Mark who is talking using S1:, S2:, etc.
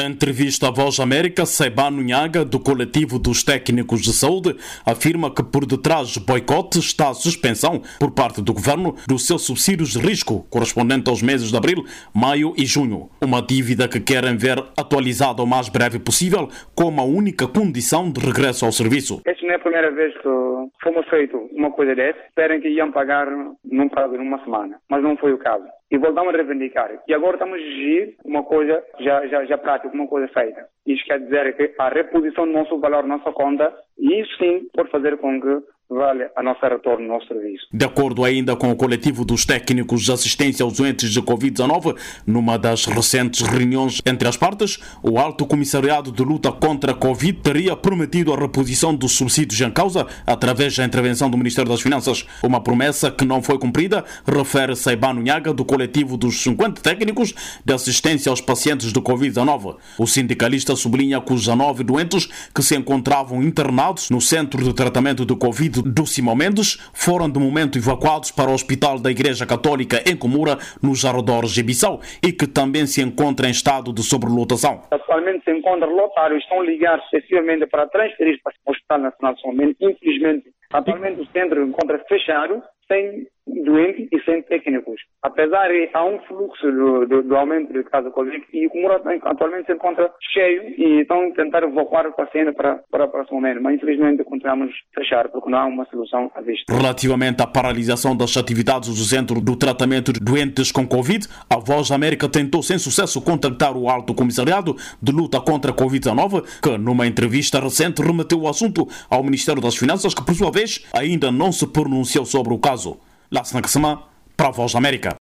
S1: A entrevista à Voz América, Sebano Nhaga, do coletivo dos técnicos de saúde, afirma que por detrás do boicote está a suspensão por parte do governo dos seus subsídios de risco, correspondente aos meses de abril, maio e junho. Uma dívida que querem ver atualizada o mais breve possível, como a única condição de regresso ao serviço.
S2: Não é a primeira vez que fomos feito uma coisa dessa. Esperem que iam pagar num prazo de uma semana, mas não foi o caso e voltamos a reivindicar. E agora estamos a exigir uma coisa já, já, já prática, uma coisa feita. Isto quer dizer que a reposição do nosso valor, nossa conta, isso sim pode fazer com que vale a nossa retorno no nosso serviço.
S1: De acordo ainda com o coletivo dos técnicos de assistência aos doentes de Covid-19, numa das recentes reuniões entre as partes, o Alto Comissariado de Luta contra a Covid teria prometido a reposição dos subsídios em causa através da intervenção do Ministério das Finanças. Uma promessa que não foi cumprida, refere Saibano Nhaga, do coletivo dos 50 técnicos de assistência aos pacientes de Covid-19. O sindicalista sublinha que os 19 doentes que se encontravam internados no Centro de Tratamento de Covid do Simão Mendes foram de momento evacuados para o Hospital da Igreja Católica em Comura, nos arredores de Bissau, e que também se encontra em estado de sobrelotação.
S2: Atualmente se encontra lotado, estão ligados excessivamente para transferir para o Hospital Nacional Mendes. Infelizmente, atualmente o centro encontra fechado, sem doentes e sem técnicos. Apesar de há um fluxo do, do, do aumento de casos Covid e o Comura atualmente se encontra cheio e estão tentar evacuar o paciente para, para o próximo momento, mas infelizmente continuamos a fechar porque não há uma solução à vista.
S1: Relativamente à paralisação das atividades do Centro do Tratamento de Doentes com Covid, a Voz da América tentou sem sucesso contactar o Alto Comissariado de Luta contra a Covid-19, que numa entrevista recente remeteu o assunto ao Ministério das Finanças, que por sua vez ainda não se pronunciou sobre o caso. Lasna Kasım'a, Pravvoz Amerika.